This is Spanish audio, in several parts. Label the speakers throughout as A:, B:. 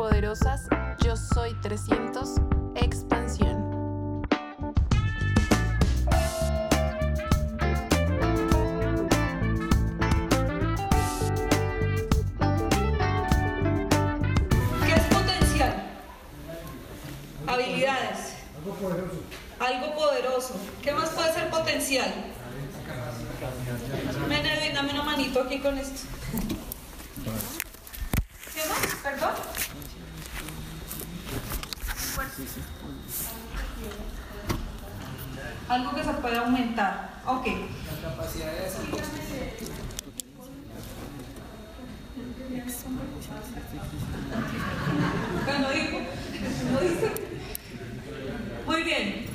A: poderosas, yo soy 300, expansión.
B: ¿Qué es potencial? Habilidades.
C: Algo poderoso.
B: Algo poderoso. ¿Qué más puede ser potencial? Ven, Edwin, dame una manito aquí con esto. ¿Qué más? ¿Perdón? Algo que se puede aumentar. Ok. ¿Qué no dijo? ¿No dice? Muy bien.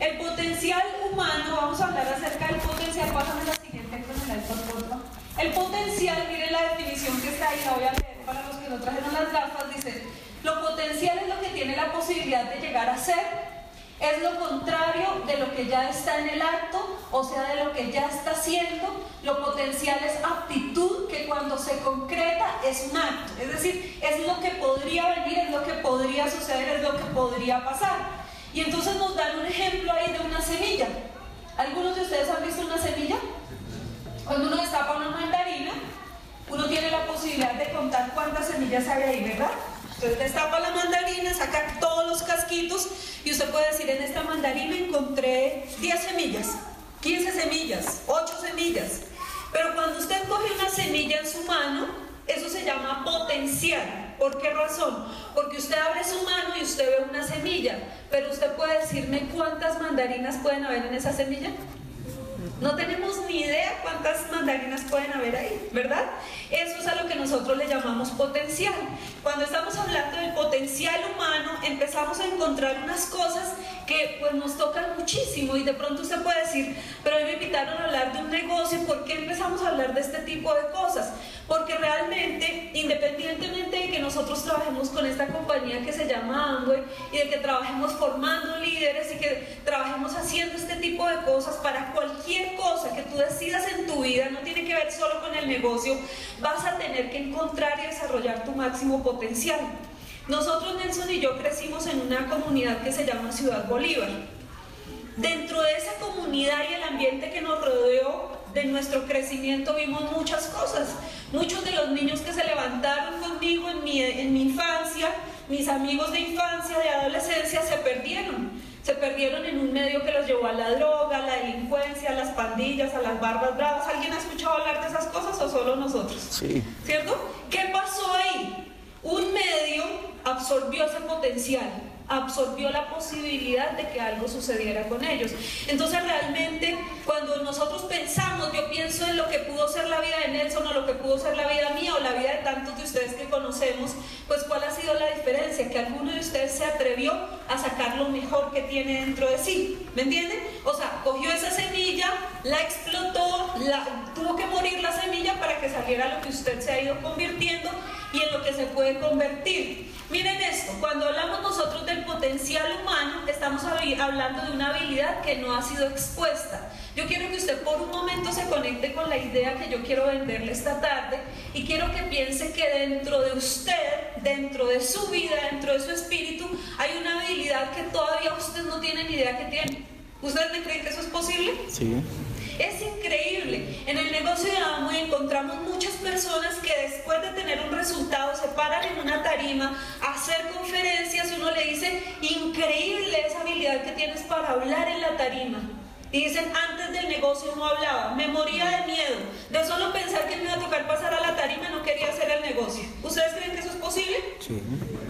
B: El potencial humano, vamos a hablar acerca del potencial. Pásame la siguiente con el iPad, por favor. El potencial, miren la definición que está ahí, la voy a leer para los que no trajeron las gafas. Dice: Lo potencial es lo que tiene la posibilidad de llegar a ser, es lo contrario de lo que ya está en el acto, o sea, de lo que ya está haciendo. Lo potencial es aptitud que cuando se concreta es un acto, es decir, es lo que podría venir, es lo que podría suceder, es lo que podría pasar. Y entonces nos dan un ejemplo ahí de una semilla. ¿Algunos de ustedes han visto una semilla? Cuando uno destapa una mandarina, uno tiene la posibilidad de contar cuántas semillas hay ahí, ¿verdad? Entonces destapa la mandarina, saca todos los casquitos y usted puede decir, en esta mandarina encontré 10 semillas, 15 semillas, 8 semillas. Pero cuando usted coge una semilla en su mano, eso se llama potencial. ¿Por qué razón? Porque usted abre su mano y usted ve una semilla, pero usted puede decirme cuántas mandarinas pueden haber en esa semilla. No tenemos ni idea cuántas mandarinas pueden haber ahí, ¿verdad? Eso es a lo que nosotros le llamamos potencial. Cuando estamos hablando del potencial humano, empezamos a encontrar unas cosas que pues nos tocan muchísimo y de pronto usted puede decir, pero me invitaron a hablar de un negocio, ¿por qué empezamos a hablar de este tipo de cosas? Porque realmente, independientemente de que nosotros trabajemos con esta compañía que se llama Amway y de que trabajemos formando líderes y que trabajemos haciendo este tipo de cosas para cualquier cosa que tú decidas en tu vida, no tiene que ver solo con el negocio, vas a tener que encontrar y desarrollar tu máximo potencial. Nosotros, Nelson y yo, crecimos en una comunidad que se llama Ciudad Bolívar. Dentro de esa comunidad y el ambiente que nos rodeó, de nuestro crecimiento vimos muchas cosas. Muchos de los niños que se levantaron conmigo en mi, en mi infancia, mis amigos de infancia, de adolescencia, se perdieron. Se perdieron en un medio que los llevó a la droga, a la delincuencia, a las pandillas, a las barbas bravas. ¿Alguien ha escuchado hablar de esas cosas o solo nosotros?
D: Sí.
B: ¿Cierto? ¿Qué pasó ahí? Un medio absorbió ese potencial, absorbió la posibilidad de que algo sucediera con ellos. Entonces realmente cuando nosotros pensamos, yo pienso en lo que pudo ser la vida de Nelson o lo que pudo ser la vida mía o la vida de tantos de ustedes que conocemos, pues cuál ha sido la diferencia, que alguno de ustedes se atrevió a sacar lo mejor que tiene dentro de sí, ¿me entienden? O sea, cogió esa semilla, la explotó, la, tuvo que morir la semilla para que saliera lo que usted se ha ido convirtiendo y en lo que se puede convertir. Miren esto, cuando hablamos nosotros del potencial humano, estamos hablando de una habilidad que no ha sido expuesta. Yo quiero que usted por un momento se conecte con la idea que yo quiero venderle esta tarde y quiero que piense que dentro de usted, dentro de su vida, dentro de su espíritu, hay una habilidad que todavía usted no tiene ni idea que tiene. ¿Ustedes me creen que eso es posible?
D: Sí.
B: Es increíble. En el negocio de Amway encontramos muchas personas que después de tener un resultado se paran en una tarima a hacer conferencias y uno le dice, increíble esa habilidad que tienes para hablar en la tarima. Y dicen, antes del negocio no hablaba, me moría de miedo, de solo pensar que me iba a tocar pasar a la tarima, no quería hacer el negocio. ¿Ustedes creen que eso es posible?
D: Sí.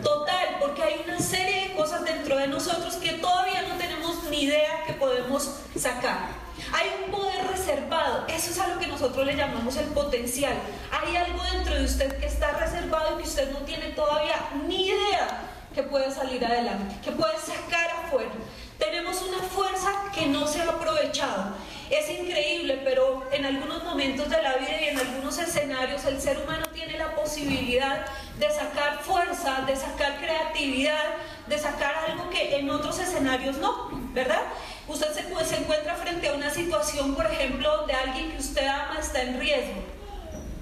B: Total, porque hay una serie de cosas dentro de nosotros que todavía no tenemos ni idea que podemos sacar. Hay un poder reservado, eso es a lo que nosotros le llamamos el potencial. Hay algo dentro de usted que está reservado y que usted no tiene todavía ni idea que puede salir adelante, que puede sacar afuera. Tenemos una fuerza que no se ha aprovechado. Es increíble, pero en algunos momentos de la vida y en algunos escenarios el ser humano tiene la posibilidad de sacar fuerza, de sacar creatividad, de sacar algo que en otros escenarios no, ¿verdad? Usted se, encuentra frente a una situación, por ejemplo, donde alguien que usted ama está en riesgo.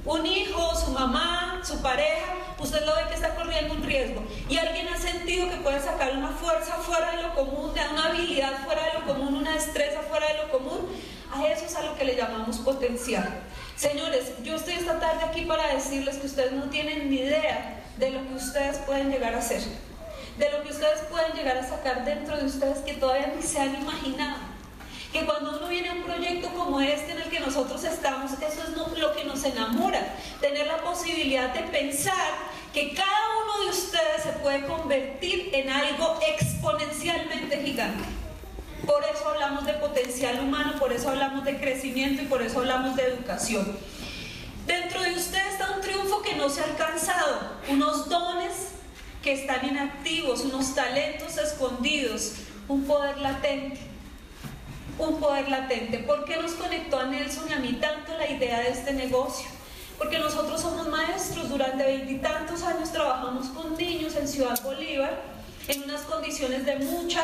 B: Un hijo, su mamá, su pareja, usted lo ve que está corriendo un riesgo y alguien ha sentido que puede sacar una fuerza fuera de lo común, una habilidad fuera de lo común, una destreza fuera de lo común, a eso es a lo que le llamamos potencial. Señores, yo estoy esta tarde aquí para decirles que ustedes no tienen ni idea de lo que ustedes pueden llegar a hacer, de lo que ustedes pueden llegar a sacar dentro de ustedes que todavía ni se han imaginado que cuando uno viene a un proyecto como este en el que nosotros estamos, eso es lo que nos enamora, tener la posibilidad de pensar que cada uno de ustedes se puede convertir en algo exponencialmente gigante. Por eso hablamos de potencial humano, por eso hablamos de crecimiento y por eso hablamos de educación. Dentro de ustedes está un triunfo que no se ha alcanzado, unos dones que están inactivos, unos talentos escondidos, un poder latente un poder latente. ¿Por qué nos conectó a Nelson y a mí tanto la idea de este negocio? Porque nosotros somos maestros, durante veintitantos años trabajamos con niños en Ciudad Bolívar, en unas condiciones de mucha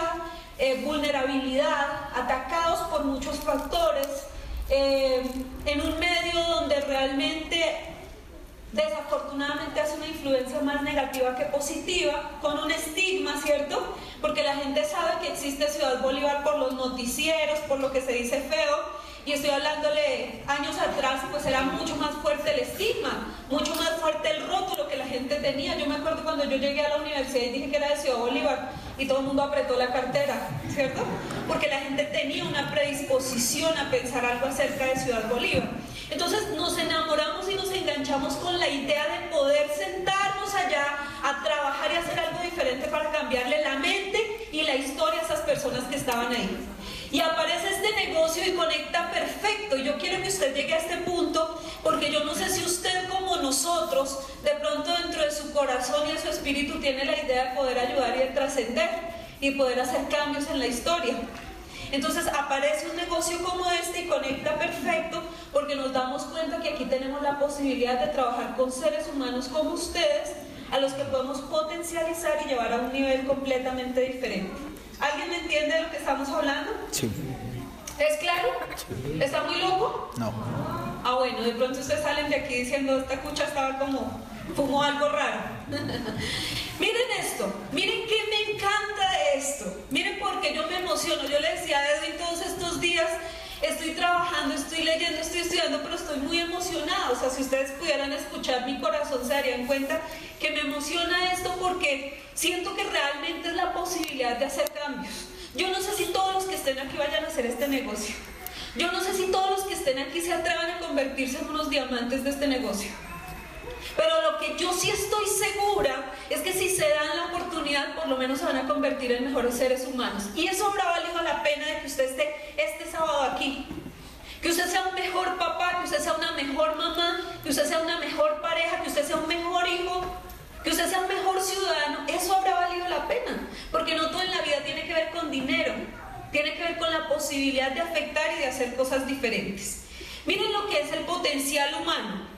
B: eh, vulnerabilidad, atacados por muchos factores, eh, en un medio donde realmente desafortunadamente hace una influencia más negativa que positiva, con un estigma, ¿cierto? Porque la gente sabe que existe Ciudad Bolívar por los noticieros, por lo que se dice feo, y estoy hablándole años atrás, pues era mucho más fuerte el estigma, mucho más fuerte el rótulo que la gente tenía. Yo me acuerdo cuando yo llegué a la universidad y dije que era de Ciudad Bolívar y todo el mundo apretó la cartera, ¿cierto? Porque la gente tenía una predisposición a pensar algo acerca de Ciudad Bolívar. Entonces nos enamoramos y nos enganchamos con la idea de poder sentarnos allá a trabajar y hacer algo diferente para cambiarle la mente y la historia a esas personas que estaban ahí. Y aparece este negocio y conecta perfecto. Yo quiero que usted llegue a este punto porque yo no sé si usted como nosotros, de pronto dentro de su corazón y de su espíritu tiene la idea de poder ayudar y de trascender y poder hacer cambios en la historia. Entonces aparece un negocio como este y conecta perfecto porque nos damos cuenta que aquí tenemos la posibilidad de trabajar con seres humanos como ustedes, a los que podemos potencializar y llevar a un nivel completamente diferente. ¿Alguien me entiende de lo que estamos hablando?
C: Sí.
B: ¿Es claro? ¿Está muy loco?
C: No.
B: Ah, bueno, de pronto ustedes salen de aquí diciendo, esta cucha estaba como, fumó algo raro. miren esto, miren que me encanta esto. Miren porque yo me emociono. Yo le decía a Edwin todos estos días, estoy trabajando, estoy leyendo, estoy estudiando, pero estoy muy emocionada. O sea, si ustedes pudieran escuchar mi corazón, se darían cuenta que me emociona esto porque siento que realmente es la posibilidad de hacer cambios. Yo no sé si todos los que estén aquí vayan a hacer este negocio. Yo no sé si todos los que estén aquí se atrevan a convertirse en unos diamantes de este negocio. Pero lo que yo sí estoy segura es que si se dan la oportunidad, por lo menos se van a convertir en mejores seres humanos. Y eso habrá valido la pena de que usted esté este sábado aquí. Que usted sea un mejor papá, que usted sea una mejor mamá, que usted sea una mejor pareja, que usted sea un mejor hijo, que usted sea un mejor ciudadano. Eso habrá valido la pena. Porque no todo en la vida tiene que ver con dinero. Tiene que ver con la posibilidad de afectar y de hacer cosas diferentes. Miren lo que es el potencial humano.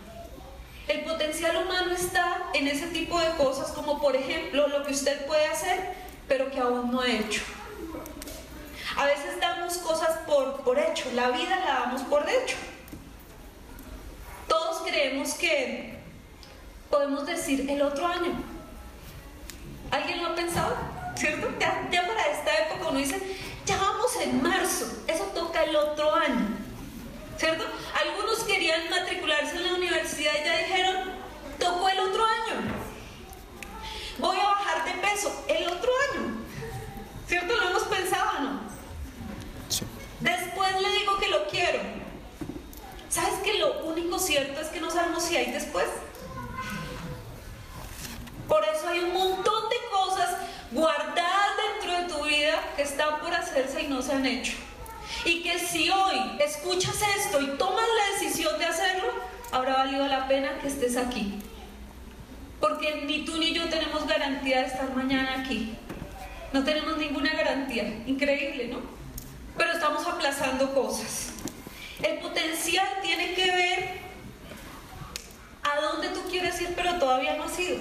B: El potencial humano está en ese tipo de cosas como por ejemplo lo que usted puede hacer pero que aún no ha hecho. A veces damos cosas por, por hecho, la vida la damos por hecho. Todos creemos que podemos decir el otro año. ¿Alguien lo ha pensado? ¿Cierto? Ya, ya para esta época uno dice, ya vamos en marzo, eso toca el otro año. ¿Cierto? Algunos querían matricularse en la universidad y ya dijeron, tocó el otro año. Voy a bajar de peso el otro año. ¿Cierto? Lo hemos pensado, ¿no?
C: Sí.
B: Después le digo que lo quiero. ¿Sabes que lo único cierto es que no sabemos si hay después? Por eso hay un montón de cosas guardadas dentro de tu vida que están por hacerse y no se han hecho. Y que si hoy escuchas esto y tomas la decisión de hacerlo, habrá valido la pena que estés aquí. Porque ni tú ni yo tenemos garantía de estar mañana aquí. No tenemos ninguna garantía. Increíble, ¿no? Pero estamos aplazando cosas. El potencial tiene que ver a dónde tú quieres ir, pero todavía no has ido.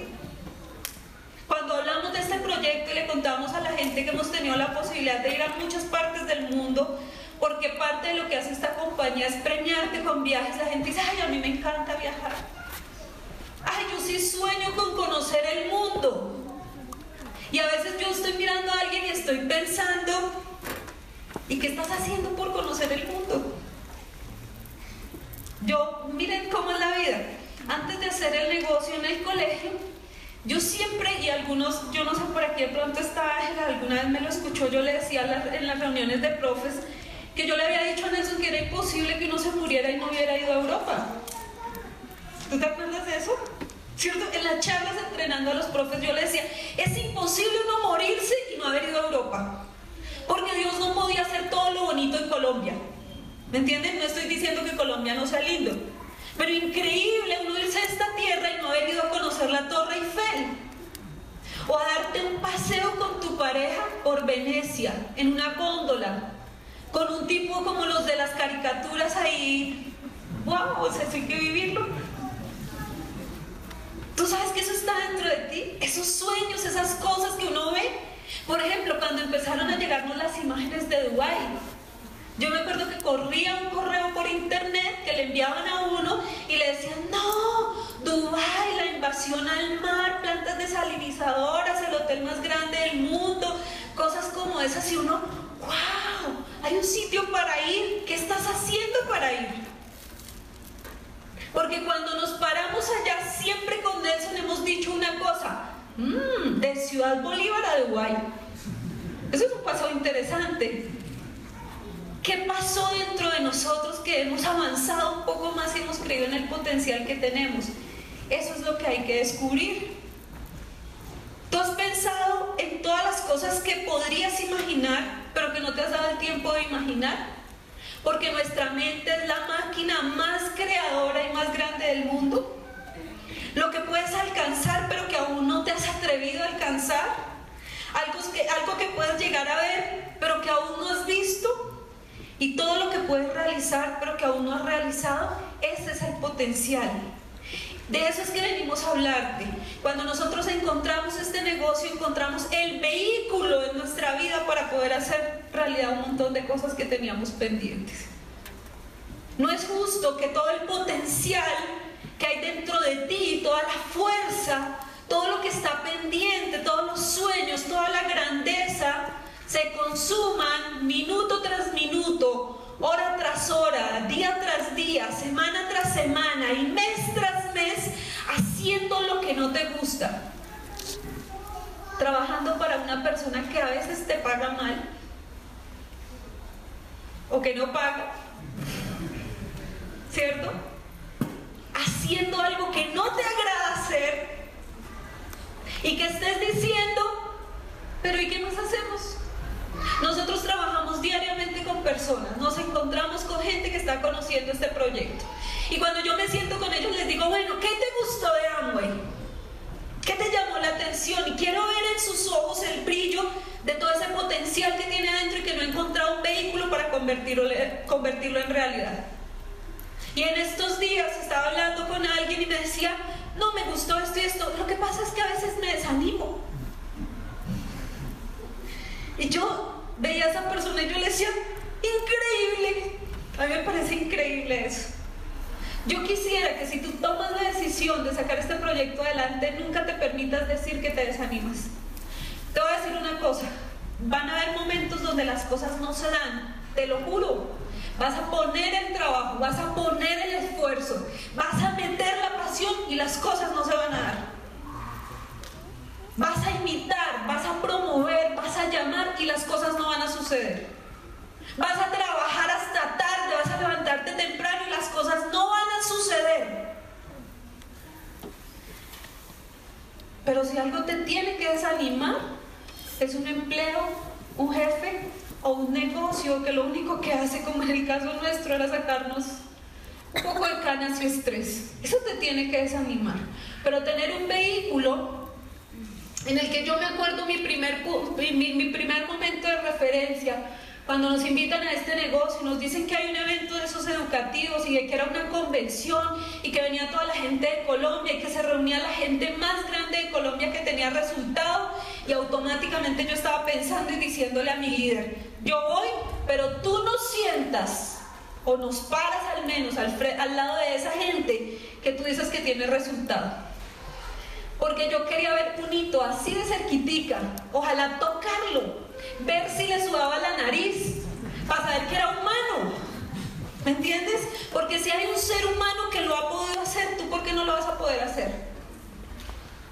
B: Cuando hablamos de este proyecto y le contamos a la gente que hemos tenido la posibilidad de ir a muchas partes del mundo, porque parte de lo que hace esta compañía es premiarte con viajes. La gente dice, ay, a mí me encanta viajar. Ay, yo sí sueño con conocer el mundo. estoy mirando a alguien y estoy pensando, ¿y qué estás haciendo por conocer el mundo? Yo, miren cómo es la vida. Antes de hacer el negocio en el colegio, yo siempre, y algunos, yo no sé por aquí pronto está alguna vez me lo escuchó, yo le decía en las reuniones de profes que yo le había dicho a Nelson que era imposible que uno se muriera y no hubiera ido a Europa. ¿Tú te acuerdas de eso? ¿Cierto? En las charlas entrenando a los profes yo le decía, es imposible uno morirse y no haber ido a Europa. Porque Dios no podía hacer todo lo bonito en Colombia. ¿Me entienden? No estoy diciendo que Colombia no sea lindo. Pero increíble uno irse a esta tierra y no haber ido a conocer la Torre Eiffel. O a darte un paseo con tu pareja por Venecia, en una góndola, con un tipo como los de las caricaturas ahí. ¡Wow! O sea, eso hay que vivirlo. Tú sabes que eso está dentro de ti, esos sueños, esas cosas que uno ve. Por ejemplo, cuando empezaron a llegarnos las imágenes de Dubái, yo me acuerdo que corría un correo por internet que le enviaban a uno y le decían, no, Dubái, la invasión al mar, plantas desalinizadoras, el hotel más grande del mundo, cosas como esas y uno, wow, hay un sitio para ir, ¿qué estás haciendo para ir? Porque cuando nos paramos allá, siempre con Nelson hemos dicho una cosa, mmm, de Ciudad Bolívar a Dubái. Eso es un paso interesante. ¿Qué pasó dentro de nosotros que hemos avanzado un poco más y hemos creído en el potencial que tenemos? Eso es lo que hay que descubrir. ¿Tú has pensado en todas las cosas que podrías imaginar, pero que no te has dado el tiempo de imaginar? Porque nuestra mente es la máquina más creadora y más grande del mundo. Lo que puedes alcanzar, pero que aún no te has atrevido a alcanzar. Algo que, algo que puedes llegar a ver, pero que aún no has visto y todo lo que puedes realizar pero que aún no has realizado, ese es el potencial. De eso es que venimos a hablarte. Cuando nosotros encontramos este negocio, encontramos el vehículo en nuestra vida para poder hacer realidad un montón de cosas que teníamos pendientes. No es justo que todo el potencial que hay dentro de ti, toda la fuerza, todo lo que está pendiente, todos los sueños, toda la grandeza, se consuman minuto tras minuto, hora tras hora, día tras día, semana tras semana y mes tras mes haciendo lo que no te gusta. Trabajando para una persona que a veces te paga mal o que no paga. ¿Cierto? Haciendo algo que no te agrada hacer y que estés diciendo, pero ¿y qué más hacemos? Nosotros trabajamos diariamente con personas, nos encontramos con gente que está conociendo este proyecto. Y cuando yo me siento con ellos les digo, bueno, ¿qué te gustó de Amway? ¿Qué te llamó la atención? Y quiero ver en sus ojos el brillo de todo ese potencial que tiene dentro y que no ha encontrado un vehículo para convertirlo, convertirlo en realidad. Y en estos días estaba hablando con alguien y me decía, no me gustó esto y esto. Lo que pasa es que a veces me desanimo. Y yo veía a esa persona y yo le decía, increíble. A mí me parece increíble eso. Yo quisiera que si tú tomas la decisión de sacar este proyecto adelante, nunca te permitas decir que te desanimas. Te voy a decir una cosa, van a haber momentos donde las cosas no se dan, te lo juro. Vas a poner el trabajo, vas a poner el esfuerzo, vas a meter la pasión y las cosas no se van a dar. Vas a imitar, vas a promover, vas a llamar y las cosas no van a suceder. Vas a trabajar hasta tarde, vas a levantarte temprano y las cosas no van a suceder. Pero si algo te tiene que desanimar, es un empleo, un jefe o un negocio que lo único que hace, como en el caso nuestro, era sacarnos un poco de canas y estrés. Eso te tiene que desanimar. Pero tener un vehículo en el que yo me acuerdo mi primer, mi, primer momento de referencia, cuando nos invitan a este negocio, nos dicen que hay un evento de esos educativos y que era una convención y que venía toda la gente de Colombia y que se reunía la gente más grande de Colombia que tenía resultado y automáticamente yo estaba pensando y diciéndole a mi líder, yo voy, pero tú no sientas o nos paras al menos al, al lado de esa gente que tú dices que tiene resultado. Porque yo quería ver un hito así de cerquitica, ojalá tocarlo, ver si le sudaba la nariz, para saber que era humano. ¿Me entiendes? Porque si hay un ser humano que lo ha podido hacer, ¿tú por qué no lo vas a poder hacer?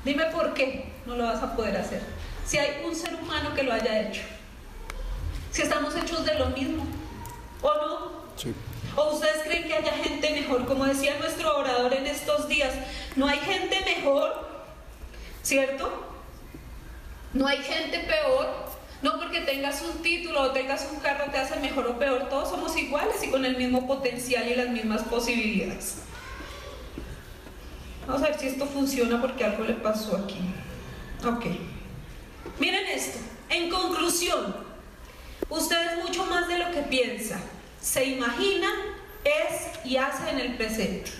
B: Dime por qué no lo vas a poder hacer. Si hay un ser humano que lo haya hecho. Si estamos hechos de lo mismo. ¿O no? Sí. ¿O ustedes creen que haya gente mejor? Como decía nuestro orador en estos días, no hay gente mejor, ¿cierto? No hay gente peor. No porque tengas un título o tengas un carro te hace mejor o peor. Todos somos iguales y con el mismo potencial y las mismas posibilidades. Vamos a ver si esto funciona porque algo le pasó aquí. Ok. Miren esto. En conclusión, usted es mucho más de lo que piensa se imagina, es y hace en el presente.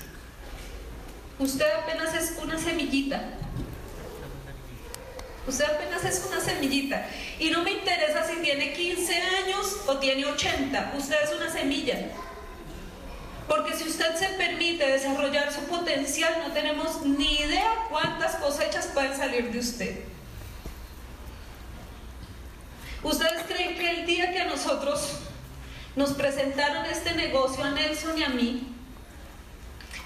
B: Usted apenas es una semillita. Usted apenas es una semillita. Y no me interesa si tiene 15 años o tiene 80. Usted es una semilla. Porque si usted se permite desarrollar su potencial, no tenemos ni idea cuántas cosechas pueden salir de usted. ¿Ustedes creen que el día que a nosotros nos presentaron este negocio a Nelson y a mí.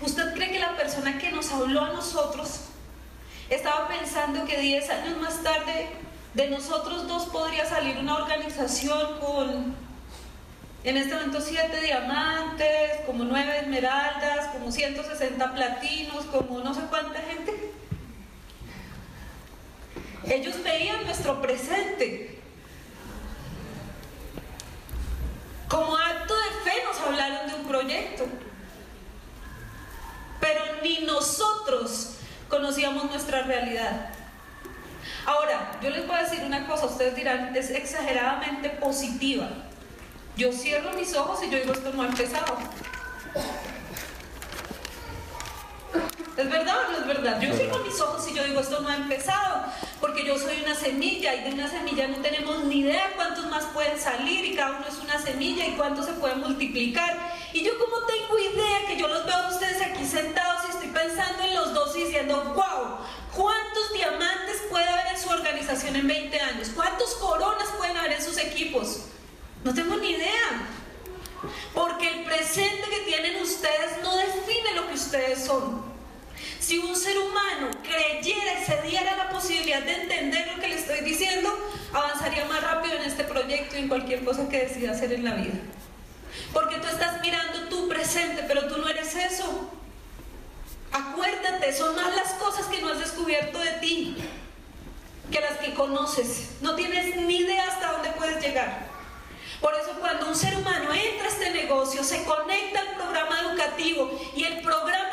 B: ¿Usted cree que la persona que nos habló a nosotros estaba pensando que 10 años más tarde de nosotros dos podría salir una organización con, en este momento, 7 diamantes, como 9 esmeraldas, como 160 platinos, como no sé cuánta gente? Ellos veían nuestro presente Como acto de fe nos hablaron de un proyecto. Pero ni nosotros conocíamos nuestra realidad. Ahora, yo les voy a decir una cosa, ustedes dirán, es exageradamente positiva. Yo cierro mis ojos y yo digo, esto no ha empezado. ¿Es verdad o no es verdad? Yo cierro mis ojos y yo digo, esto no ha empezado, porque yo soy una semilla y de una semilla no tenemos ni idea cuántos más pueden salir y cada uno es una semilla y cuánto se puede multiplicar. Y yo como tengo idea que yo los veo a ustedes aquí sentados y estoy pensando en los dos y diciendo, wow, ¿cuántos diamantes puede haber en su organización en 20 años? ¿Cuántos coronas pueden haber en sus equipos? No tengo ni idea. Porque el presente que tienen ustedes no define lo que ustedes son. Si un ser humano creyera y se diera la posibilidad de entender lo que le estoy diciendo, avanzaría más rápido en este proyecto y en cualquier cosa que decida hacer en la vida. Porque tú estás mirando tu presente, pero tú no eres eso. Acuérdate, son más las cosas que no has descubierto de ti que las que conoces. No tienes ni idea hasta dónde puedes llegar. Por eso cuando un ser humano entra a este negocio, se conecta al programa educativo y el programa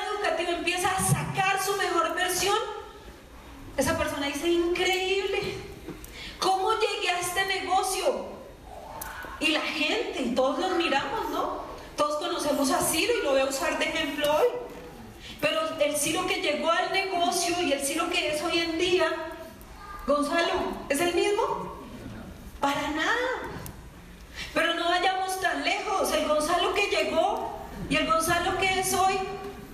B: empieza a sacar su mejor versión, esa persona dice, increíble, ¿cómo llegué a este negocio? Y la gente, todos los miramos, ¿no? Todos conocemos a Ciro y lo voy a usar de ejemplo hoy. Pero el Ciro que llegó al negocio y el Ciro que es hoy en día, Gonzalo, ¿es el mismo? Para nada. Pero no vayamos tan lejos. El Gonzalo que llegó y el Gonzalo que es hoy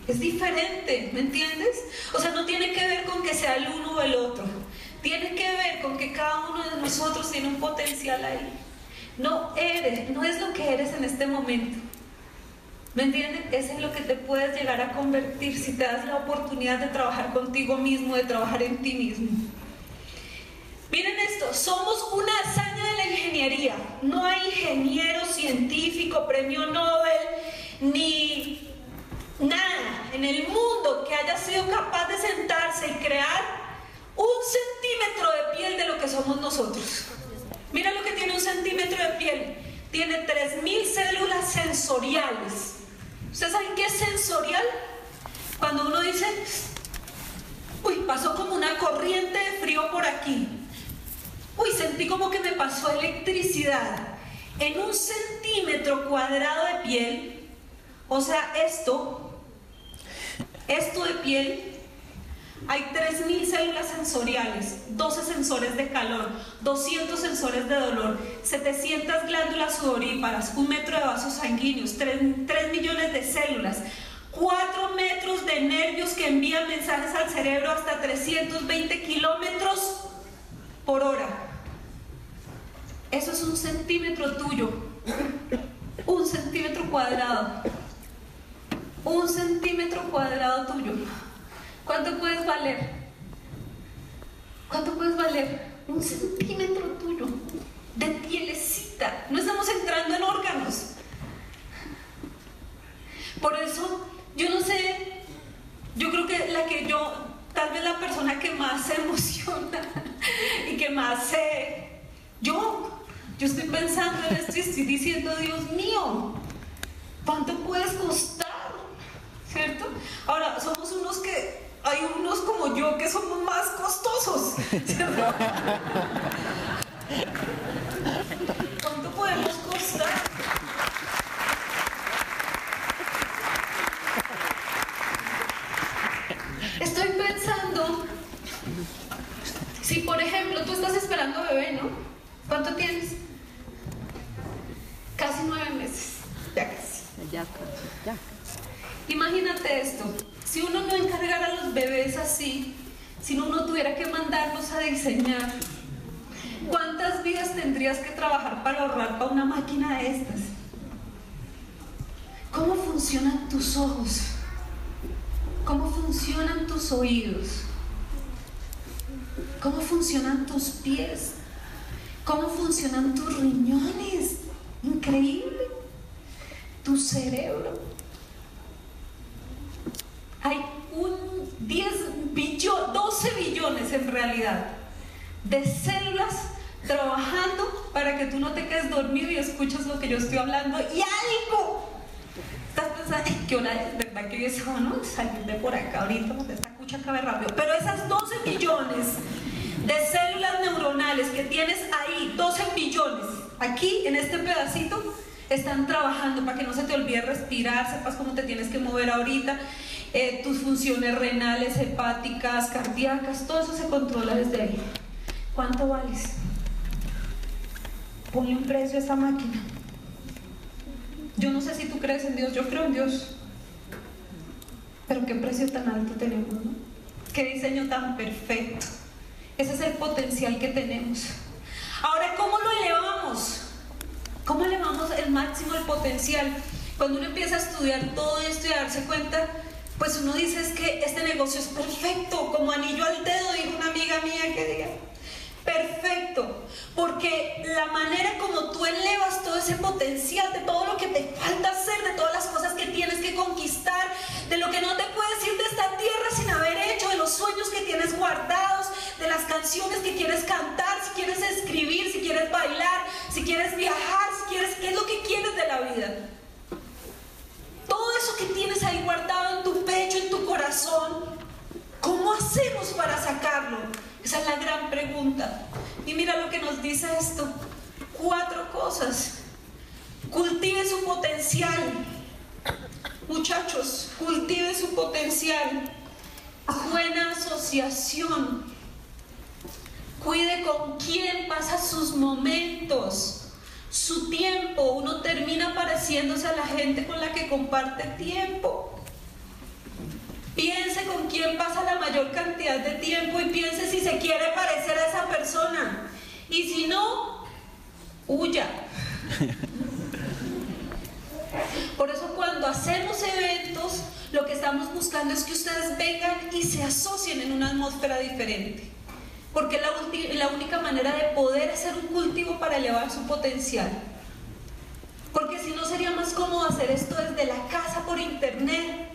B: es diferente, ¿me entiendes? O sea, no tiene que ver con que sea el uno o el otro. Tiene que ver con que cada uno de nosotros tiene un potencial ahí. No eres, no es lo que eres en este momento. ¿Me entiendes? Es en lo que te puedes llegar a convertir si te das la oportunidad de trabajar contigo mismo, de trabajar en ti mismo. Miren esto, somos una hazaña de la ingeniería. No hay ingeniero científico, premio Nobel, ni nada en el mundo que haya sido capaz de sentarse y crear un centímetro de piel de lo que somos nosotros. Mira lo que tiene un centímetro de piel. Tiene 3.000 células sensoriales. ¿Ustedes saben qué es sensorial? Cuando uno dice, uy, pasó como una corriente de frío por aquí. Uy, sentí como que me pasó electricidad. En un centímetro cuadrado de piel, o sea, esto, esto de piel, hay 3.000 células sensoriales, 12 sensores de calor, 200 sensores de dolor, 700 glándulas sudoríparas, un metro de vasos sanguíneos, 3, 3 millones de células, 4 metros de nervios que envían mensajes al cerebro hasta 320 kilómetros por hora. Eso es un centímetro tuyo. Un centímetro cuadrado. Un centímetro cuadrado tuyo. ¿Cuánto puedes valer? ¿Cuánto puedes valer? Un centímetro tuyo de pielecita. No estamos entrando en órganos. Por eso, yo no sé, yo creo que la que yo, tal vez la persona que más se emociona y que más se... Yo, yo estoy pensando en esto y estoy diciendo, Dios mío, ¿cuánto puedes costar? ¿Cierto? Ahora, somos unos que hay unos como yo que somos más costosos. ¿cierto? ¿Cuánto podemos costar? Estoy pensando, si por ejemplo tú estás esperando bebé, ¿no? ¿Cuánto tienes? Casi nueve meses. Ya casi.
C: Ya, ya.
B: Imagínate esto, si uno no encargara a los bebés así, si uno tuviera que mandarlos a diseñar, ¿cuántas vidas tendrías que trabajar para ahorrar para una máquina de estas? ¿Cómo funcionan tus ojos? ¿Cómo funcionan tus oídos? ¿Cómo funcionan tus pies? ¿Cómo funcionan tus riñones? Increíble. Tu cerebro. Hay un 10 billones, 12 billones en realidad de células trabajando para que tú no te quedes dormido y escuchas lo que yo estoy hablando y algo. Estás pensando, "Ay, ¿qué hora es? ¿Verdad que no salir de por acá ahorita? Esta cucha cabe rápido. Pero esas 12 billones de células neuronales que tienes ahí, 12 billones, aquí en este pedacito, están trabajando para que no se te olvide respirar, sepas cómo te tienes que mover ahorita, eh, tus funciones renales, hepáticas, cardíacas, todo eso se controla desde ahí. ¿Cuánto vales? Ponle un precio a esa máquina. Yo no sé si tú crees en Dios, yo creo en Dios. Pero qué precio tan alto tenemos, ¿no? Qué diseño tan perfecto. Ese es el potencial que tenemos. Ahora, ¿cómo lo elevamos? ¿Cómo elevamos el máximo el potencial? Cuando uno empieza a estudiar todo esto y a darse cuenta, pues uno dice es que este negocio es perfecto, como anillo al dedo, dijo una amiga mía que diga. Perfecto, porque la manera como tú elevas todo ese potencial de todo lo que te falta hacer, de todas las cosas que tienes que conquistar, de lo que no te puedes ir de esta tierra sin haber hecho, de los sueños que tienes guardados, de las canciones que quieres cantar, si quieres escribir, si quieres bailar, si quieres viajar, si quieres, ¿qué es lo que quieres de la vida? Todo eso que tienes ahí guardado en tu pecho, en tu corazón, ¿cómo hacemos para sacarlo? Esa es la gran pregunta. Y mira lo que nos dice esto. Cuatro cosas. Cultive su potencial. Muchachos, cultive su potencial. Buena asociación. Cuide con quién pasa sus momentos, su tiempo. Uno termina pareciéndose a la gente con la que comparte tiempo. Piense con quién pasa la mayor cantidad de tiempo y piense si se quiere parecer a esa persona. Y si no, huya. Por eso cuando hacemos eventos, lo que estamos buscando es que ustedes vengan y se asocien en una atmósfera diferente. Porque es la, única manera de poder hacer un cultivo para elevar su potencial. Porque si no sería más cómodo hacer esto desde la casa por internet.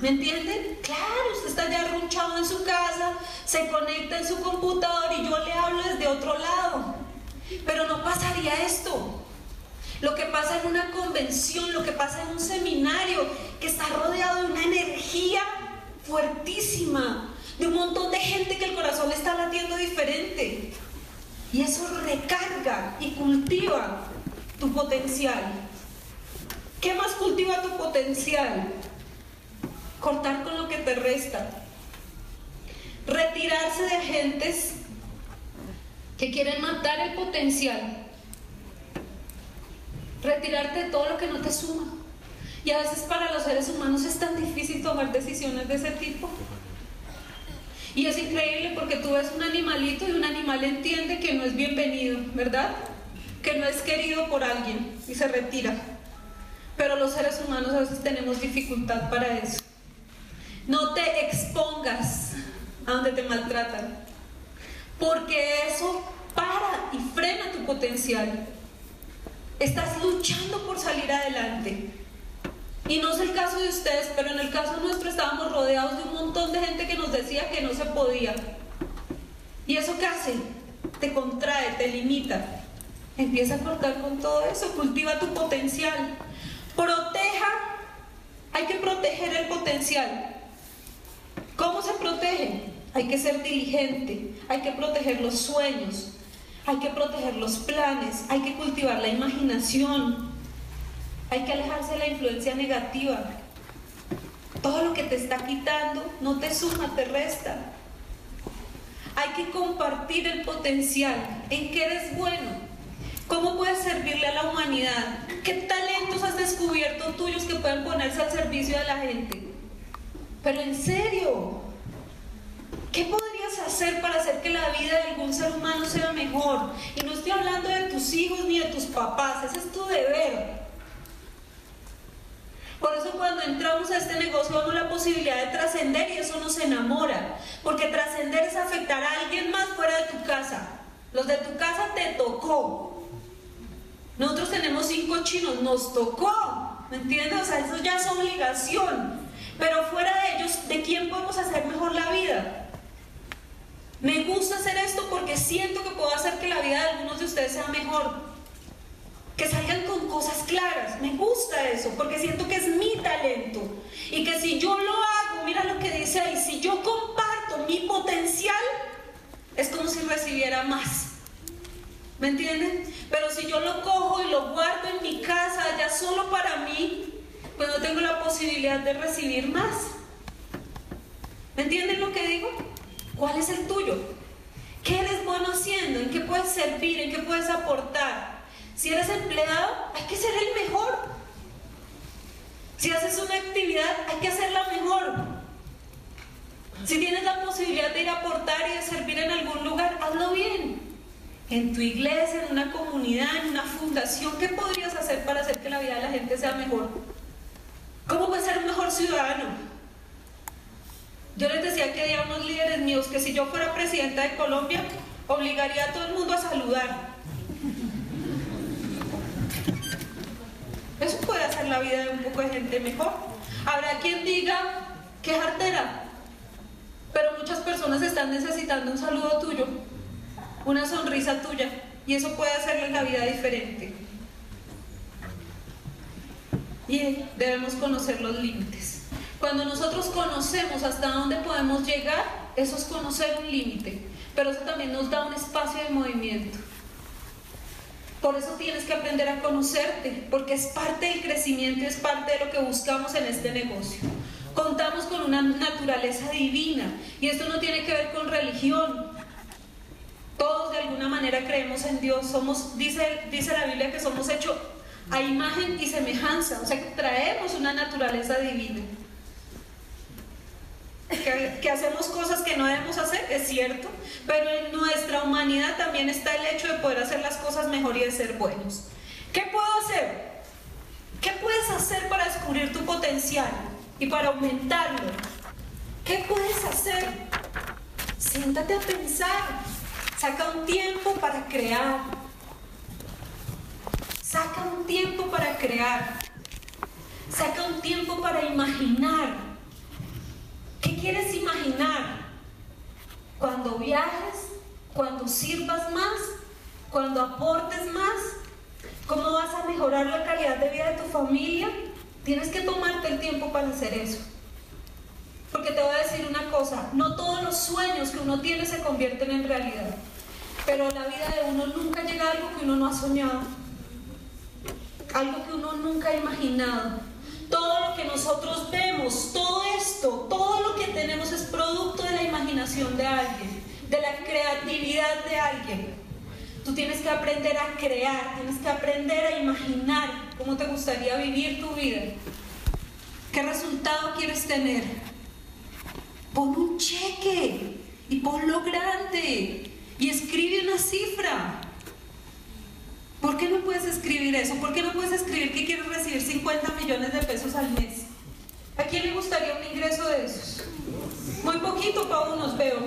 B: ¿Me entienden? Claro, usted está ya arrunchado en su casa, se conecta en su computador y yo le hablo desde otro lado. Pero no pasaría esto. Lo que pasa en una convención, lo que pasa en un seminario, que está rodeado de una energía fuertísima, de un montón de gente que el corazón le está latiendo diferente. Y eso recarga y cultiva tu potencial. ¿Qué más cultiva tu potencial? Cortar con lo que te resta. Retirarse de agentes que quieren matar el potencial. Retirarte de todo lo que no te suma. Y a veces para los seres humanos es tan difícil tomar decisiones de ese tipo. Y es increíble porque tú ves un animalito y un animal entiende que no es bienvenido, ¿verdad? Que no es querido por alguien y se retira. Pero los seres humanos a veces tenemos dificultad para eso. No te expongas a donde te maltratan, porque eso para y frena tu potencial. Estás luchando por salir adelante. Y no es el caso de ustedes, pero en el caso nuestro estábamos rodeados de un montón de gente que nos decía que no se podía. ¿Y eso qué hace? Te contrae, te limita. Empieza a cortar con todo eso, cultiva tu potencial. Proteja, hay que proteger el potencial. ¿Cómo se protege? Hay que ser diligente, hay que proteger los sueños, hay que proteger los planes, hay que cultivar la imaginación, hay que alejarse de la influencia negativa. Todo lo que te está quitando no te suma, te resta. Hay que compartir el potencial, en qué eres bueno, cómo puedes servirle a la humanidad, qué talentos has descubierto tuyos que pueden ponerse al servicio de la gente. Pero en serio, ¿qué podrías hacer para hacer que la vida de algún ser humano sea mejor? Y no estoy hablando de tus hijos ni de tus papás, ese es tu deber. Por eso cuando entramos a este negocio vemos la posibilidad de trascender y eso nos enamora. Porque trascender es afectar a alguien más fuera de tu casa. Los de tu casa te tocó. Nosotros tenemos cinco chinos, nos tocó. ¿Me entiendes? O sea, eso ya es obligación. Pero fuera de ellos, ¿de quién podemos hacer mejor la vida? Me gusta hacer esto porque siento que puedo hacer que la vida de algunos de ustedes sea mejor que salgan con cosas claras. Me gusta eso, porque siento que es mi talento. Y que si yo lo hago, mira lo que dice ahí, si yo comparto mi potencial, es como si recibiera más. ¿Me entienden? Pero si yo lo cojo y lo guardo en mi casa, ya solo para mí, pues no tengo la posibilidad de recibir más. ¿Me entienden lo que digo? ¿Cuál es el tuyo? ¿Qué eres bueno haciendo? ¿En qué puedes servir? ¿En qué puedes aportar? Si eres empleado, hay que ser el mejor. Si haces una actividad, hay que hacerla mejor. Si tienes la posibilidad de ir a aportar y de servir en algún lugar, hazlo bien. En tu iglesia, en una comunidad, en una fundación, ¿qué podrías hacer para hacer que la vida de la gente sea mejor? ¿Cómo puedes ser un mejor ciudadano? Yo les decía que había unos líderes míos que si yo fuera presidenta de Colombia, obligaría a todo el mundo a saludar. Eso puede hacer la vida de un poco de gente mejor. Habrá quien diga que es artera, pero muchas personas están necesitando un saludo tuyo, una sonrisa tuya, y eso puede hacerles la vida diferente. Y debemos conocer los límites. Cuando nosotros conocemos hasta dónde podemos llegar, eso es conocer un límite, pero eso también nos da un espacio de movimiento. Por eso tienes que aprender a conocerte, porque es parte del crecimiento es parte de lo que buscamos en este negocio. Contamos con una naturaleza divina y esto no tiene que ver con religión. Todos de alguna manera creemos en Dios. Somos, dice la Biblia que somos hechos a imagen y semejanza, o sea que traemos una naturaleza divina que, hacemos cosas que no debemos hacer, es cierto, pero en nuestra humanidad también está el hecho de poder hacer las cosas mejor y de ser buenos. ¿Qué puedo hacer? ¿Qué puedes hacer para descubrir tu potencial y para aumentarlo? ¿Qué puedes hacer? Siéntate a pensar. Saca un tiempo para crear. Saca un tiempo para crear. Saca un tiempo para imaginar. ¿Qué quieres imaginar? Cuando viajes, cuando sirvas más, cuando aportes más, ¿cómo vas a mejorar la calidad de vida de tu familia? Tienes que tomarte el tiempo para hacer eso. Porque te voy a decir una cosa, no todos los sueños que uno tiene se convierten en realidad, pero la vida de uno nunca llega a algo que uno no ha soñado, algo que uno nunca ha imaginado todo lo que nosotros vemos, todo esto, todo lo que tenemos es producto de la imaginación de alguien, de la creatividad de alguien. Tú tienes que aprender a crear, tienes que aprender a imaginar cómo te gustaría vivir tu vida. ¿Qué resultado quieres tener? Pon un cheque y ponlo grande y escribe una cifra. ¿Por qué no puedes escribir eso? ¿Por qué no puedes escribir que quieres recibir 50 millones de pesos al mes? ¿A quién le gustaría un ingreso de esos? Muy poquito para unos veo.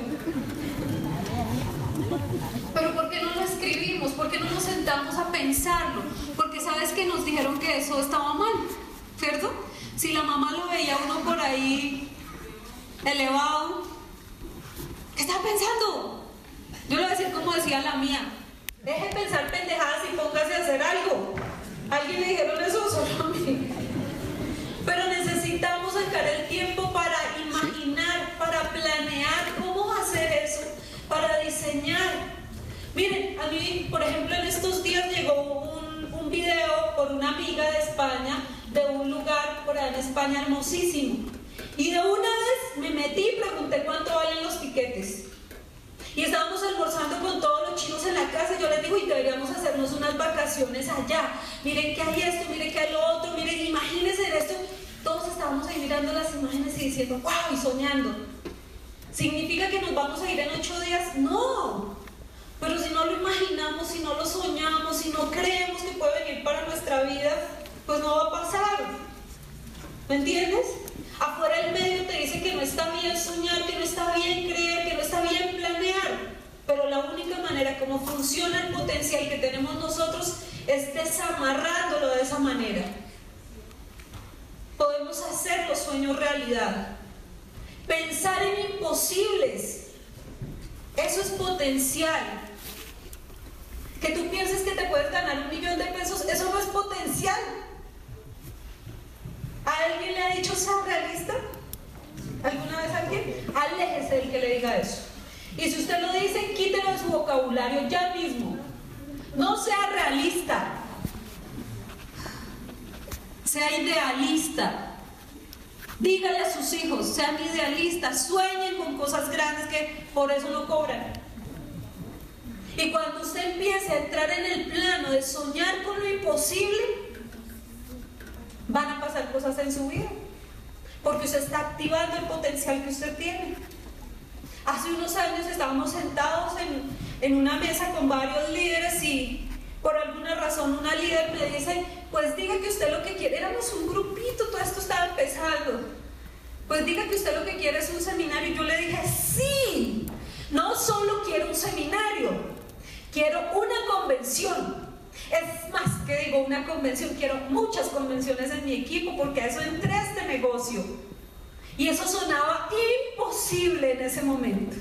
B: Pero ¿por qué no lo escribimos? ¿Por qué no nos sentamos a pensarlo? Porque sabes que nos dijeron que eso estaba mal, ¿cierto? Si la mamá lo veía uno por ahí elevado, ¿qué estaba pensando? Yo le voy a decir como decía la mía, deje de pensar pendejadas y póngase a hacer algo. ¿Alguien le dijeron eso solo a mí? Pero necesitamos sacar el tiempo para imaginar, para planear cómo hacer eso, para diseñar. Miren, a mí, por ejemplo, en estos días llegó un, un video por una amiga de España, de un lugar por allá en España hermosísimo. Y de una vez me metí y pregunté cuánto valen los tiquetes. Y estábamos almorzando con todos los chinos en la casa yo les digo, y deberíamos hacernos unas vacaciones allá. Miren que hay esto, miren que hay lo otro, miren, imagínense esto. Todos estábamos ahí mirando las imágenes y diciendo, wow, y soñando. ¿Significa que nos vamos a ir en ocho días? No. Pero si no lo imaginamos, si no lo soñamos, si no creemos que puede venir para nuestra vida, pues no va a pasar. ¿Me entiendes? Afuera el medio te dice que no está bien soñar, que no está bien creer, que no está bien Pero la única manera como funciona el potencial que tenemos nosotros es desamarrándolo de esa manera. Podemos hacer los sueños realidad. Pensar en imposibles. Eso es potencial. Que tú pienses que te puedes ganar un millón de pesos, eso no es potencial. ¿A alguien le ha dicho sea realista? ¿Alguna vez alguien? Aléjese del que le diga eso. Y si usted lo dice, quítelo de su vocabulario ya mismo. No sea realista. Sea idealista. Dígale a sus hijos, sean idealistas, sueñen con cosas grandes que por eso no cobran. Y cuando usted empiece a entrar en el plano de soñar con lo imposible, van a pasar cosas en su vida. Porque usted está activando el potencial que usted tiene. Hace unos años estábamos sentados en, en una mesa con varios líderes y por alguna razón una líder me dice, pues diga que usted lo que quiere, éramos un grupito, todo esto estaba empezando. Pues diga que usted lo que quiere es un seminario. Y yo le dije, sí, no solo quiero un seminario, quiero una convención. Es más que digo una convención, quiero muchas convenciones en mi equipo porque a eso entré a este negocio. Y eso sonaba imposible en ese momento.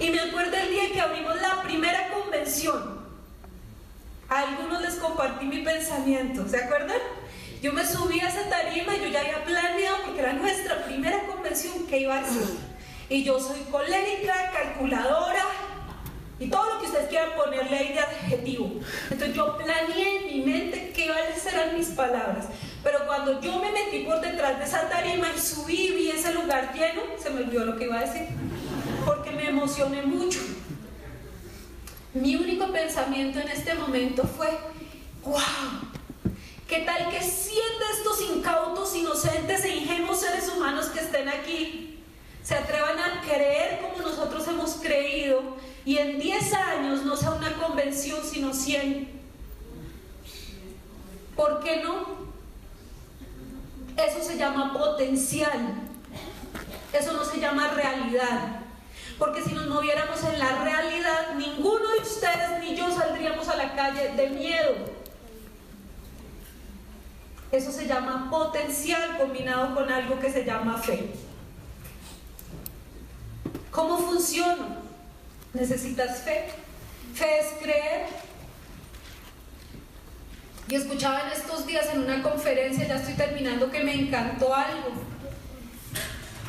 B: Y me acuerdo el día que abrimos la primera convención. A algunos les compartí mi pensamiento, ¿se acuerdan? Yo me subí a esa tarima yo ya había planeado porque era nuestra primera convención que iba a ser. Y yo soy colérica, calculadora, y todo lo que ustedes quieran ponerle ahí de adjetivo. Entonces yo planeé en mi mente qué serán mis palabras. Pero cuando yo me metí por detrás de esa tarima y subí y vi ese lugar lleno, se me olvidó lo que iba a decir. Porque me emocioné mucho. Mi único pensamiento en este momento fue, wow, ¿qué tal que 100 de estos incautos, inocentes e ingenuos seres humanos que estén aquí se atrevan a creer como nosotros hemos creído y en 10 años no sea una convención sino 100. ¿Por qué no? Eso se llama potencial. Eso no se llama realidad. Porque si nos moviéramos en la realidad, ninguno de ustedes ni yo saldríamos a la calle de miedo. Eso se llama potencial combinado con algo que se llama fe. ¿Cómo funciona? Necesitas fe. Fe es creer. Y escuchaba en estos días en una conferencia, ya estoy terminando, que me encantó algo.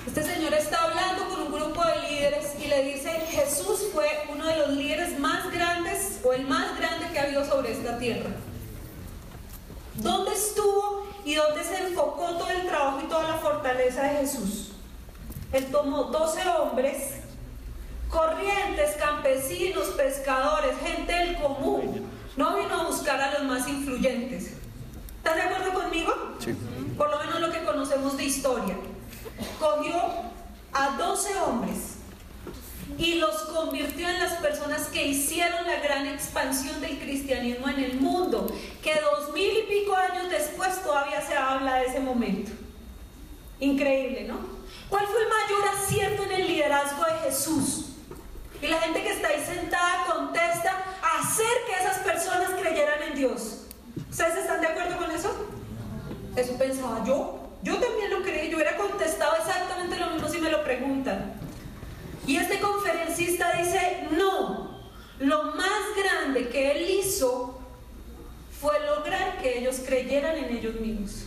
B: Este señor está hablando con un grupo de líderes y le dice, Jesús fue uno de los líderes más grandes o el más grande que ha habido sobre esta tierra. ¿Dónde estuvo y dónde se enfocó todo el trabajo y toda la fortaleza de Jesús? Él tomó 12 hombres corrientes, campesinos, pescadores, gente del común. No vino a buscar a los más influyentes. ¿Estás de acuerdo conmigo? Sí. Por lo menos lo que conocemos de historia. Cogió a 12 hombres y los convirtió en las personas que hicieron la gran expansión del cristianismo en el mundo, que dos mil y pico años después todavía se habla de ese momento. Increíble, ¿no? ¿Cuál fue el mayor acierto en el liderazgo de Jesús? Y la gente que está ahí sentada contesta, hacer que esas personas creyeran en Dios. ¿Ustedes están de acuerdo con eso? Eso pensaba yo. Yo también lo creí. Yo hubiera contestado exactamente lo mismo si me lo preguntan. Y este conferencista dice, no, lo más grande que él hizo fue lograr que ellos creyeran en ellos mismos.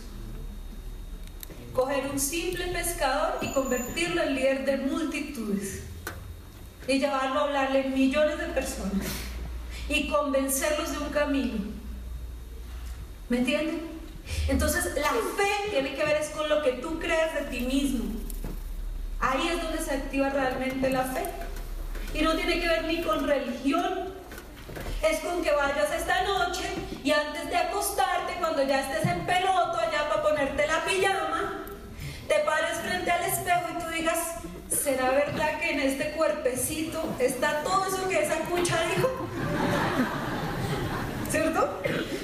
B: Coger un simple pescador y convertirlo en líder de multitudes. Y llevarlo a hablarle a millones de personas. Y convencerlos de un camino. ¿Me entienden? Entonces la fe tiene que ver es con lo que tú crees de ti mismo. Ahí es donde se activa realmente la fe. Y no tiene que ver ni con religión. Es con que vayas esta noche y antes de acostarte, cuando ya estés en peloto allá para ponerte la pijama, te pares frente al espejo y tú digas, ¿será verdad que en este cuerpecito está todo eso que esa cucha dijo? ¿Cierto?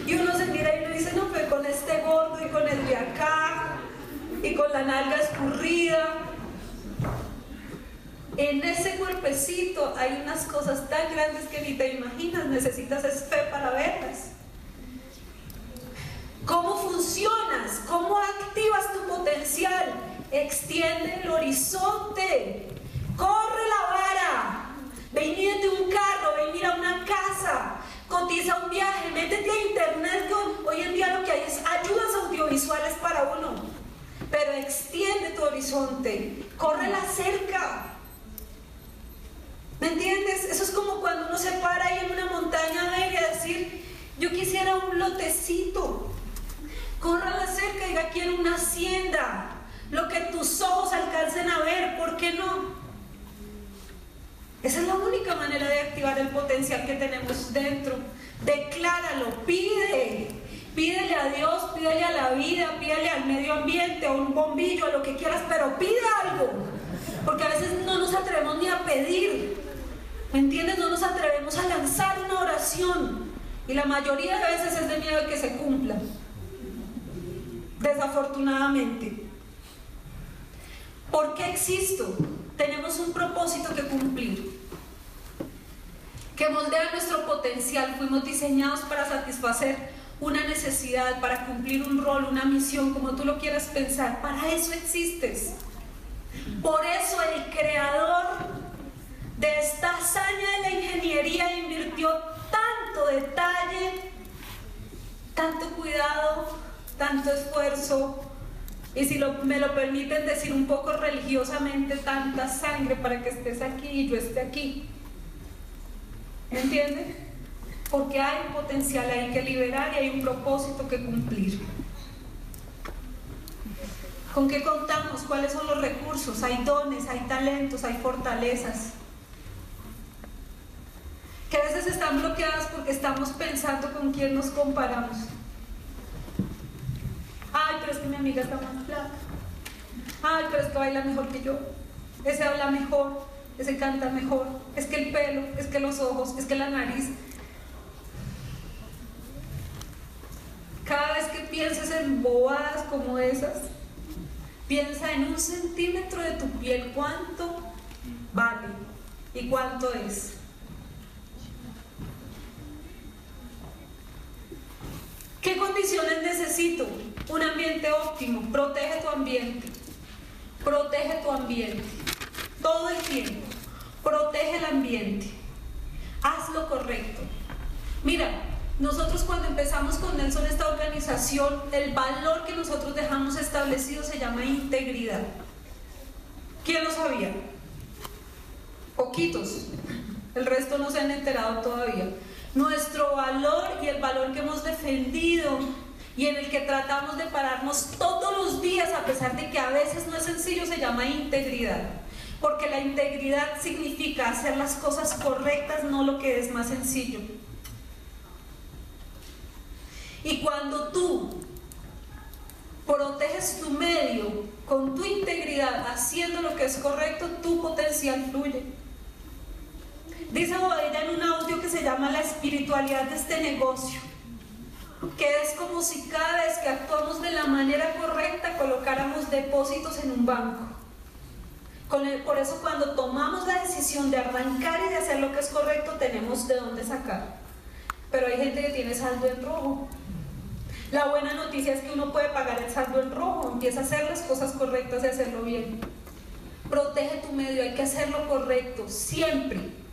B: Y uno se mira y uno dice, no, pero con este gordo y con el de acá y con la nalga escurrida en ese cuerpecito hay unas cosas tan grandes que ni te imaginas, necesitas fe para verlas. ¿Cómo funcionas? ¿Cómo activas tu potencial? Extiende el horizonte. Corre la vara. Ven de un carro, ven mira una casa. Cotiza un viaje, métete a internet. hoy en día lo que hay es ayudas audiovisuales para uno. Pero extiende tu horizonte. Corre la cerca. ¿Me entiendes? Eso es como cuando uno se para ahí en una montaña a y a decir, yo quisiera un lotecito. Corra la cerca y diga, quiero una hacienda. Lo que tus ojos alcancen a ver, ¿por qué no? Esa es la única manera de activar el potencial que tenemos dentro. Decláralo, pide. Pídele a Dios, pídele a la vida, pídele al medio ambiente, a un bombillo, a lo que quieras, pero pide algo. Porque a veces no nos atrevemos ni a pedir. ¿Me entiendes? No nos atrevemos a lanzar una oración. Y la mayoría de veces es de miedo de que se cumpla. Desafortunadamente. ¿Por qué existo? Tenemos un propósito que cumplir. Que moldea nuestro potencial. Fuimos diseñados para satisfacer una necesidad, para cumplir un rol, una misión, como tú lo quieras pensar. Para eso existes. Por eso el creador de esta hazaña de la ingeniería invirtió tanto detalle, tanto cuidado, tanto esfuerzo y si me lo permiten decir un poco religiosamente, tanta sangre para que estés aquí y yo esté aquí. ¿Me entienden? Porque hay un potencial ahí que liberar y hay un propósito que cumplir. ¿Con qué contamos? ¿Cuáles son los recursos? Hay dones, hay talentos, hay fortalezas que a veces están bloqueadas porque estamos pensando con quién nos comparamos. Ay, pero es que mi amiga está más flaca. Ay, pero es que baila mejor que yo. Ese habla mejor, ese canta mejor. Es que el pelo, es que los ojos, es que la nariz. Cada vez que pienses en bobadas como esas, piensa en un centímetro de tu piel cuánto vale y cuánto es. ¿Qué condiciones necesito? Un ambiente óptimo. Protege tu ambiente. Protege tu ambiente. Todo el tiempo. Protege el ambiente. Haz lo correcto. Mira, nosotros cuando empezamos con Nelson esta organización, el valor que nosotros dejamos establecido se llama integridad. ¿Quién lo sabía? Poquitos. El resto no se han enterado todavía nuestro valor y el valor que hemos defendido y en el que tratamos de pararnos todos los días, a pesar de que a veces no es sencillo, se llama integridad. Porque la integridad significa hacer las cosas correctas, no lo que es más sencillo. Y cuando tú proteges tu medio con tu integridad, haciendo lo que es correcto, tu potencial fluye. Dice Bodella en un audio que se llama La espiritualidad de este negocio, que es como si cada vez que actuamos de la manera correcta colocáramos depósitos en un banco. por eso cuando tomamos la decisión de arrancar y de hacer lo que es correcto, tenemos de dónde sacar. Pero hay gente que tiene saldo en rojo. La buena noticia es que uno puede pagar el saldo en rojo, empieza a hacer las cosas correctas y hacerlo bien. Protege tu medio, hay que hacerlo correcto, siempre.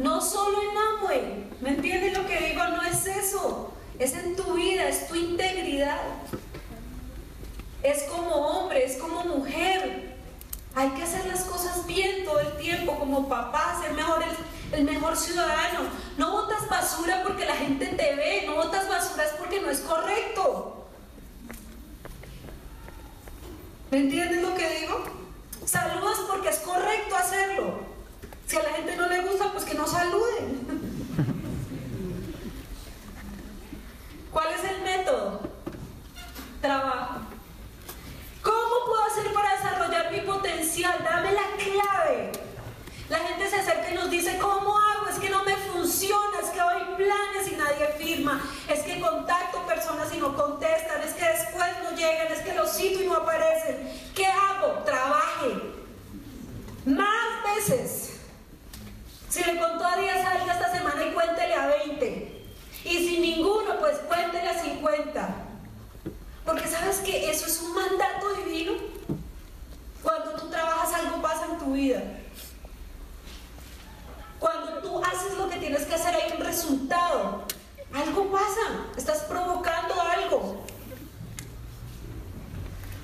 B: No solo en Amway, ¿me entiendes lo que digo? No es eso, es en tu vida, es tu integridad. Es como hombre, es como mujer. Hay que hacer las cosas bien todo el tiempo, como papá, ser mejor el, el mejor ciudadano. No botas basura porque la gente te ve, no botas basura es porque no es correcto. ¿Me entiendes lo que digo? Saludas porque es correcto hacerlo. Si a la gente no le gusta, pues que no saluden. ¿Cuál es el método? Trabajo. ¿Cómo puedo hacer para desarrollar mi potencial? Dame la clave. La gente se acerca y nos dice, ¿cómo hago? Es que no me funciona, es que doy planes y nadie firma, es que contacto personas y no contestan, es que después no llegan, es que los cito y no aparecen. ¿Qué hago? Trabaje. Más veces. Si le contó a 10 a esta semana y cuéntele a 20. Y si ninguno, pues cuéntele a 50. Porque sabes que eso es un mandato divino. Cuando tú trabajas algo pasa en tu vida. Cuando tú haces lo que tienes que hacer hay un resultado. Algo pasa. Estás provocando algo.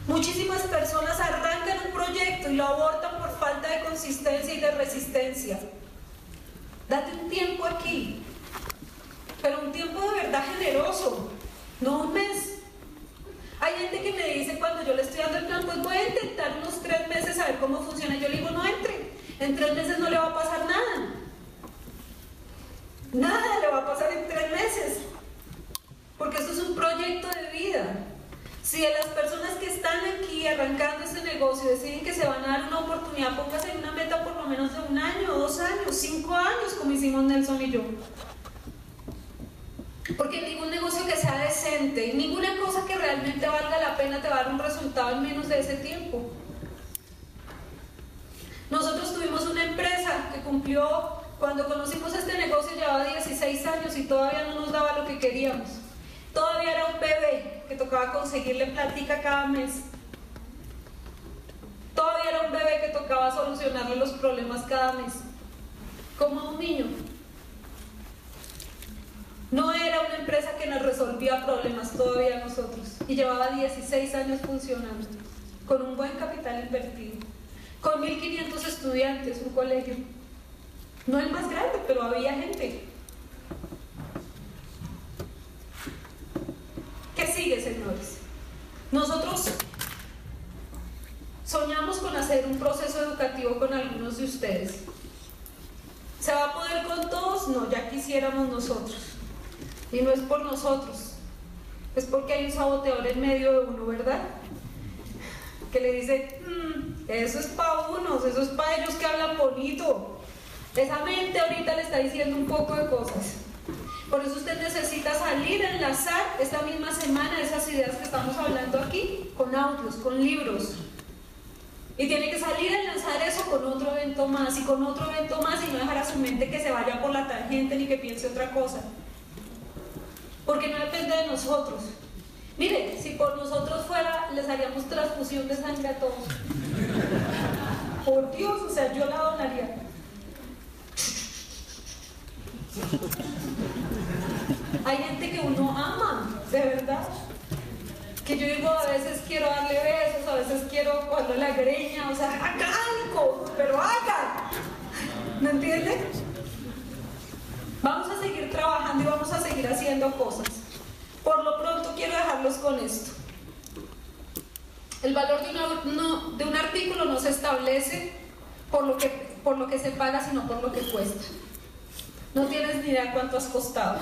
B: Muchísimas personas arrancan un proyecto y lo abortan por falta de consistencia y de resistencia. Date un tiempo aquí, pero un tiempo de verdad generoso, no un mes. Hay gente que me dice cuando yo le estoy dando el plan, pues voy a intentar unos tres meses a ver cómo funciona. Yo le digo, no entre, en tres meses no le va a pasar nada. Nada le va a pasar en tres meses, porque esto es un proyecto de vida. Si de las personas que están aquí arrancando negocio deciden que se van a dar una oportunidad, póngase una meta por lo menos de un año, dos años, cinco años, como hicimos Nelson y yo. Porque ningún negocio que sea decente, ninguna cosa que realmente valga la pena te va a dar un resultado en menos de ese tiempo. Nosotros tuvimos una empresa que cumplió, cuando conocimos este negocio llevaba 16 años y todavía no nos daba lo que queríamos. Todavía era un bebé que tocaba conseguirle plática cada mes. Un bebé que tocaba solucionarle los problemas cada mes. Como un niño. No era una empresa que nos resolvía problemas todavía nosotros. Y llevaba 16 años funcionando. Con un buen capital invertido. Con 1.500 estudiantes, un colegio. No el más grande, pero había gente. ¿Qué sigue, señores? Nosotros soñamos con hacer un proceso educativo con algunos de ustedes. ¿Se va a poder con todos? No, ya quisiéramos nosotros. Y no es por nosotros, es porque hay un saboteador en medio de uno, ¿verdad? Que le dice, mm, eso es para unos, eso es para ellos que hablan bonito. Esa mente ahorita le está diciendo un poco de cosas. Por eso usted necesita salir enlazar esta misma semana esas ideas que estamos hablando aquí, con audios, con libros. Y tiene que salir a enlazar eso con otro evento más y con otro evento más y no dejar a su mente que se vaya por la tangente ni que piense otra cosa. Porque no depende de nosotros. Mire, si por nosotros fuera, les haríamos transfusión de sangre a todos. Por Dios, o sea, yo la donaría. Hay gente que uno ama, de verdad. Que yo digo, a veces quiero darle besos, a veces quiero cogerle la greña, o sea, haga algo, pero haga. ¿Me entienden? Vamos a seguir trabajando y vamos a seguir haciendo cosas. Por lo pronto quiero dejarlos con esto. El valor de, de un artículo no se establece por lo, que, por lo que se paga, sino por lo que cuesta. No tienes ni idea cuánto has costado.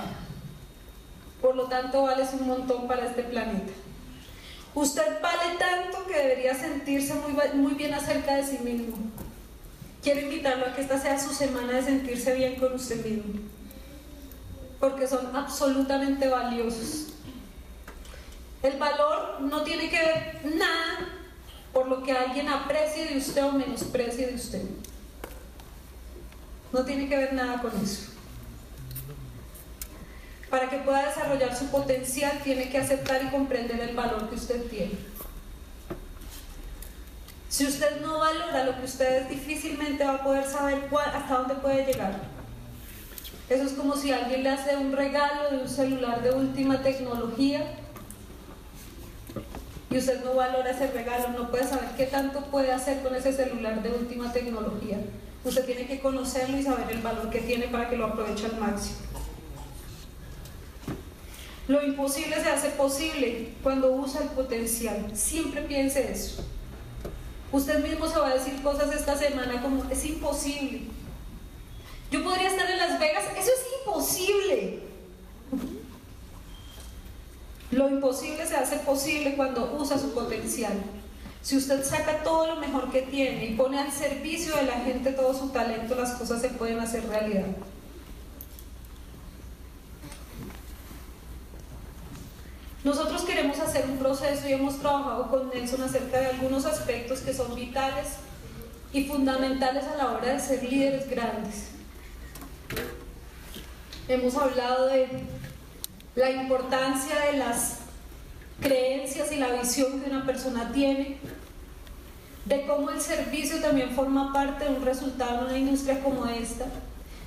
B: Por lo tanto, vales un montón para este planeta. Usted vale tanto que debería sentirse muy, muy bien acerca de sí mismo. Quiero invitarlo a que esta sea su semana de sentirse bien con usted mismo. Porque son absolutamente valiosos. El valor no tiene que ver nada por lo que alguien aprecie de usted o menosprecie de usted. No tiene que ver nada con eso. Para que pueda desarrollar su potencial tiene que aceptar y comprender el valor que usted tiene. Si usted no valora lo que usted es, difícilmente va a poder saber hasta dónde puede llegar. Eso es como si alguien le hace un regalo de un celular de última tecnología y usted no valora ese regalo, no puede saber qué tanto puede hacer con ese celular de última tecnología. Usted tiene que conocerlo y saber el valor que tiene para que lo aproveche al máximo. Lo imposible se hace posible cuando usa el potencial. Siempre piense eso. Usted mismo se va a decir cosas esta semana como es imposible. Yo podría estar en Las Vegas, eso es imposible. Lo imposible se hace posible cuando usa su potencial. Si usted saca todo lo mejor que tiene y pone al servicio de la gente todo su talento, las cosas se pueden hacer realidad. Nosotros queremos hacer un proceso y hemos trabajado con Nelson acerca de algunos aspectos que son vitales y fundamentales a la hora de ser líderes grandes. Hemos hablado de la importancia de las creencias y la visión que una persona tiene, de cómo el servicio también forma parte de un resultado en una industria como esta,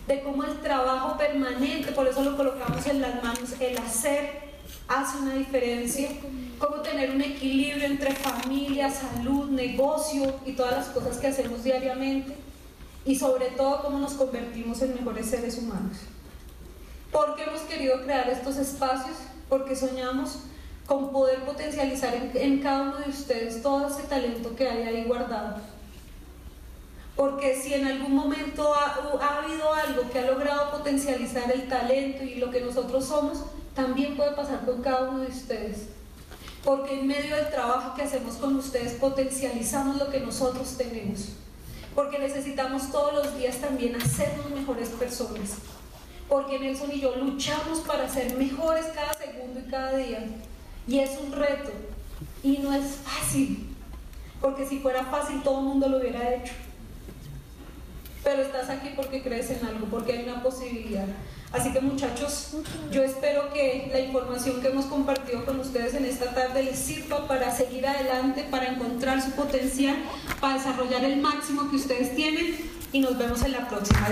B: de cómo el trabajo permanente, por eso lo colocamos en las manos, el hacer hace una diferencia. Cómo tener un equilibrio entre familia, salud, negocio y todas las cosas que hacemos diariamente. Y sobre todo cómo nos convertimos en mejores seres humanos. ¿Por qué hemos querido crear estos espacios? Porque soñamos con poder potencializar en, cada uno de ustedes todo ese talento que hay ahí guardado. Porque si en algún momento ha, ha habido algo que ha logrado potencializar el talento y lo que nosotros somos, también puede pasar con cada uno de ustedes. Porque en medio del trabajo que hacemos con ustedes potencializamos lo que nosotros tenemos. Porque necesitamos todos los días también hacernos mejores personas. Porque Nelson y yo luchamos para ser mejores cada segundo y cada día. Y es un reto. Y no es fácil. Porque si fuera fácil todo el mundo lo hubiera hecho. Pero estás aquí porque crees en algo, porque hay una posibilidad. Así que muchachos, yo espero que la información que hemos compartido con ustedes en esta tarde les sirva para seguir adelante, para encontrar su potencial, para desarrollar el máximo que ustedes tienen y nos vemos en la próxima.